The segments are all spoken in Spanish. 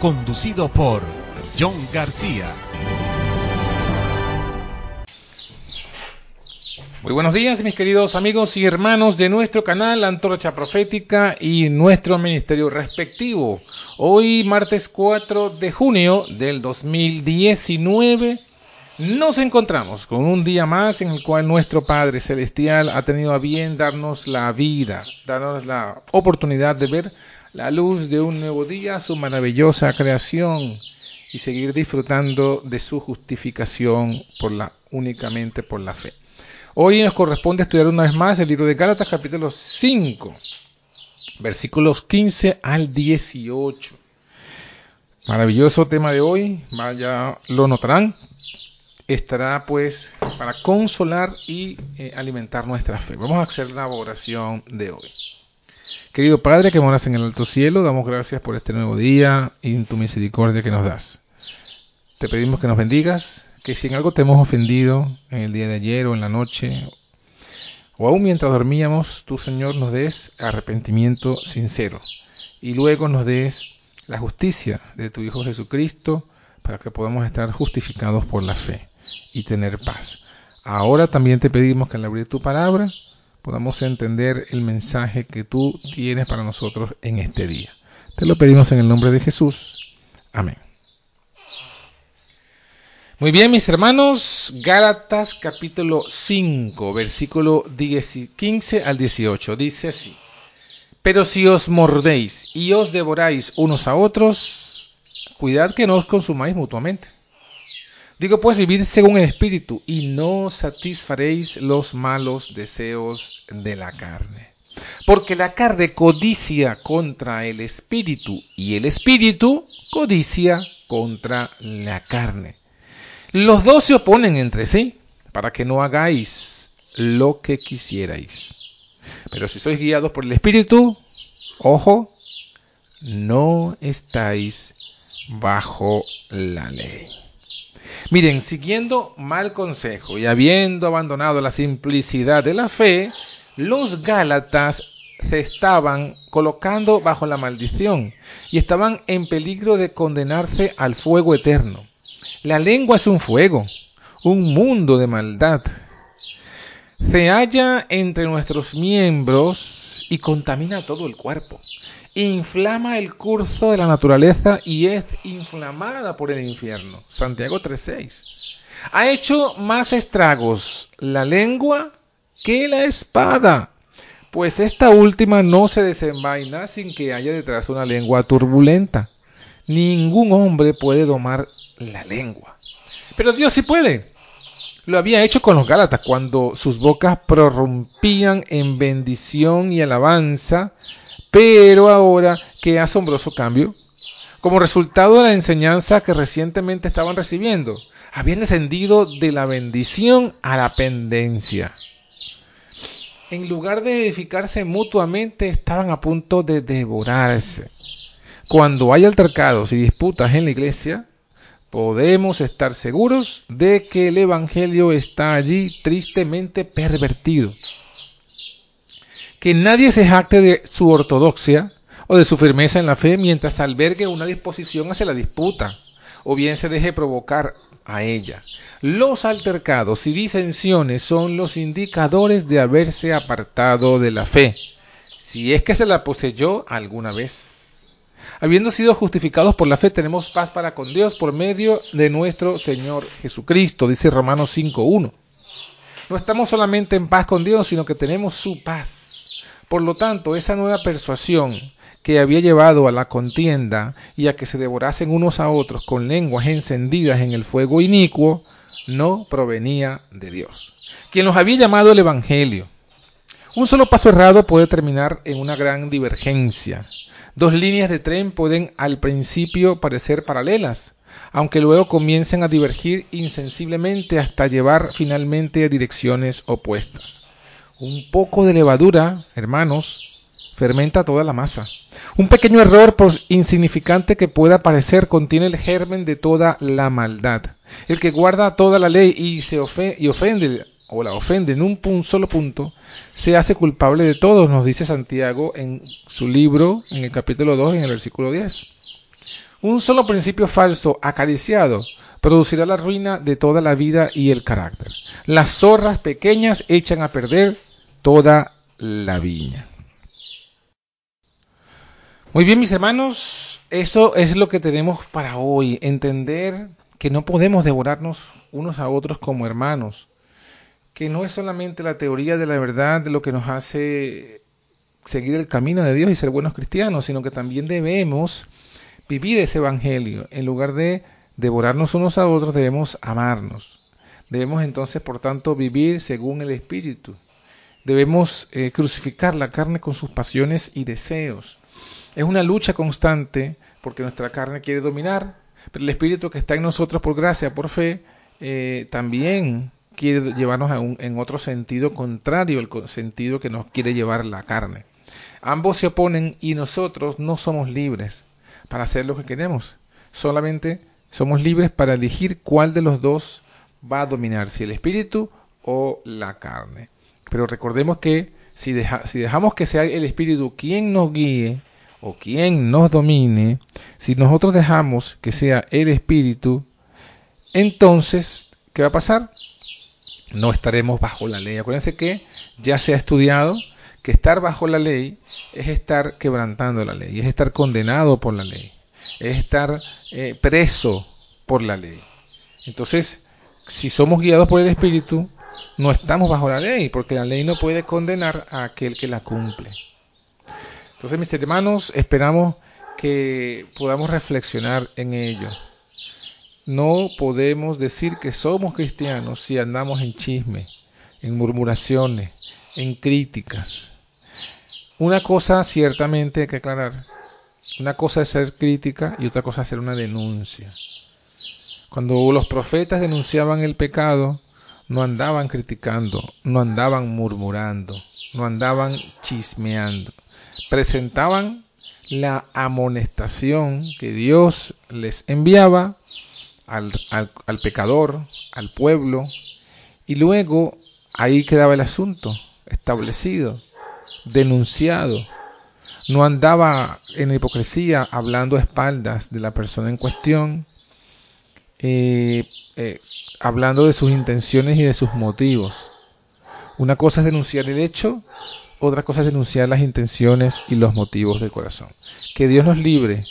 conducido por John García. Muy buenos días, mis queridos amigos y hermanos de nuestro canal Antorcha Profética y nuestro ministerio respectivo. Hoy, martes 4 de junio del 2019, nos encontramos con un día más en el cual nuestro Padre Celestial ha tenido a bien darnos la vida, darnos la oportunidad de ver la luz de un nuevo día, su maravillosa creación y seguir disfrutando de su justificación por la únicamente por la fe. Hoy nos corresponde estudiar una vez más el libro de Gálatas capítulo 5, versículos 15 al 18. Maravilloso tema de hoy, vaya lo notarán. Estará pues para consolar y eh, alimentar nuestra fe. Vamos a hacer la oración de hoy. Querido Padre que moras en el alto cielo, damos gracias por este nuevo día y en tu misericordia que nos das. Te pedimos que nos bendigas, que si en algo te hemos ofendido en el día de ayer o en la noche, o aún mientras dormíamos, tú Señor nos des arrepentimiento sincero y luego nos des la justicia de tu Hijo Jesucristo para que podamos estar justificados por la fe y tener paz. Ahora también te pedimos que al abrir tu palabra podamos entender el mensaje que tú tienes para nosotros en este día. Te lo pedimos en el nombre de Jesús. Amén. Muy bien, mis hermanos, Gálatas capítulo 5, versículo 15 al 18, dice así. Pero si os mordéis y os devoráis unos a otros, cuidad que no os consumáis mutuamente. Digo pues, vivid según el Espíritu y no satisfaréis los malos deseos de la carne. Porque la carne codicia contra el Espíritu y el Espíritu codicia contra la carne. Los dos se oponen entre sí para que no hagáis lo que quisierais. Pero si sois guiados por el Espíritu, ojo, no estáis bajo la ley. Miren, siguiendo mal consejo y habiendo abandonado la simplicidad de la fe, los Gálatas se estaban colocando bajo la maldición y estaban en peligro de condenarse al fuego eterno. La lengua es un fuego, un mundo de maldad. Se halla entre nuestros miembros y contamina todo el cuerpo inflama el curso de la naturaleza y es inflamada por el infierno. Santiago 3.6. Ha hecho más estragos la lengua que la espada, pues esta última no se desenvaina sin que haya detrás una lengua turbulenta. Ningún hombre puede domar la lengua. Pero Dios sí puede. Lo había hecho con los Gálatas cuando sus bocas prorrumpían en bendición y alabanza pero ahora, qué asombroso cambio. Como resultado de la enseñanza que recientemente estaban recibiendo, habían descendido de la bendición a la pendencia. En lugar de edificarse mutuamente, estaban a punto de devorarse. Cuando hay altercados y disputas en la iglesia, podemos estar seguros de que el Evangelio está allí tristemente pervertido que nadie se jacte de su ortodoxia o de su firmeza en la fe mientras albergue una disposición hacia la disputa o bien se deje provocar a ella. Los altercados y disensiones son los indicadores de haberse apartado de la fe, si es que se la poseyó alguna vez. Habiendo sido justificados por la fe, tenemos paz para con Dios por medio de nuestro Señor Jesucristo, dice Romanos 5.1. No estamos solamente en paz con Dios, sino que tenemos su paz. Por lo tanto, esa nueva persuasión que había llevado a la contienda y a que se devorasen unos a otros con lenguas encendidas en el fuego inicuo, no provenía de Dios, quien los había llamado el Evangelio. Un solo paso errado puede terminar en una gran divergencia. Dos líneas de tren pueden al principio parecer paralelas, aunque luego comiencen a divergir insensiblemente hasta llevar finalmente a direcciones opuestas. Un poco de levadura, hermanos, fermenta toda la masa. Un pequeño error, por insignificante que pueda parecer, contiene el germen de toda la maldad. El que guarda toda la ley y se y ofende o la ofende en un solo punto, se hace culpable de todo, nos dice Santiago en su libro, en el capítulo 2, en el versículo 10. Un solo principio falso, acariciado, producirá la ruina de toda la vida y el carácter. Las zorras pequeñas echan a perder toda la viña. Muy bien, mis hermanos, eso es lo que tenemos para hoy, entender que no podemos devorarnos unos a otros como hermanos, que no es solamente la teoría de la verdad lo que nos hace seguir el camino de Dios y ser buenos cristianos, sino que también debemos vivir ese evangelio. En lugar de devorarnos unos a otros, debemos amarnos. Debemos entonces, por tanto, vivir según el Espíritu. Debemos eh, crucificar la carne con sus pasiones y deseos. Es una lucha constante porque nuestra carne quiere dominar, pero el Espíritu que está en nosotros por gracia, por fe, eh, también quiere llevarnos a un, en otro sentido contrario al sentido que nos quiere llevar la carne. Ambos se oponen y nosotros no somos libres para hacer lo que queremos. Solamente somos libres para elegir cuál de los dos va a dominar, si el espíritu o la carne. Pero recordemos que si, si dejamos que sea el espíritu quien nos guíe o quien nos domine, si nosotros dejamos que sea el espíritu, entonces, ¿qué va a pasar? No estaremos bajo la ley. Acuérdense que ya se ha estudiado que estar bajo la ley es estar quebrantando la ley, es estar condenado por la ley, es estar eh, preso por la ley. Entonces, si somos guiados por el Espíritu, no estamos bajo la ley, porque la ley no puede condenar a aquel que la cumple. Entonces, mis hermanos, esperamos que podamos reflexionar en ello. No podemos decir que somos cristianos si andamos en chisme, en murmuraciones, en críticas. Una cosa ciertamente hay que aclarar. Una cosa es ser crítica y otra cosa es hacer una denuncia. Cuando los profetas denunciaban el pecado, no andaban criticando, no andaban murmurando, no andaban chismeando. Presentaban la amonestación que Dios les enviaba al, al pecador, al pueblo, y luego ahí quedaba el asunto establecido, denunciado. No andaba en hipocresía hablando a espaldas de la persona en cuestión, eh, eh, hablando de sus intenciones y de sus motivos. Una cosa es denunciar el hecho, otra cosa es denunciar las intenciones y los motivos del corazón. Que Dios nos libre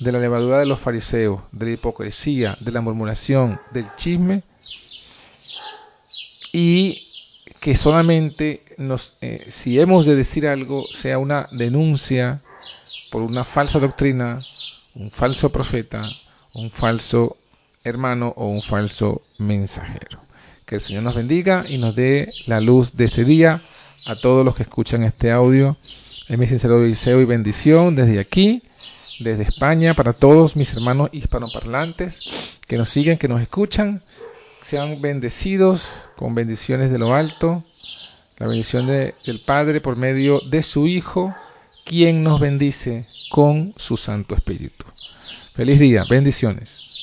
de la levadura de los fariseos, de la hipocresía, de la murmuración, del chisme y que solamente nos, eh, si hemos de decir algo, sea una denuncia por una falsa doctrina, un falso profeta, un falso hermano o un falso mensajero. Que el Señor nos bendiga y nos dé la luz de este día a todos los que escuchan este audio. Es mi sincero deseo y bendición desde aquí, desde España, para todos mis hermanos hispanoparlantes que nos siguen, que nos escuchan sean bendecidos con bendiciones de lo alto, la bendición de, del Padre por medio de su Hijo, quien nos bendice con su Santo Espíritu. Feliz día, bendiciones.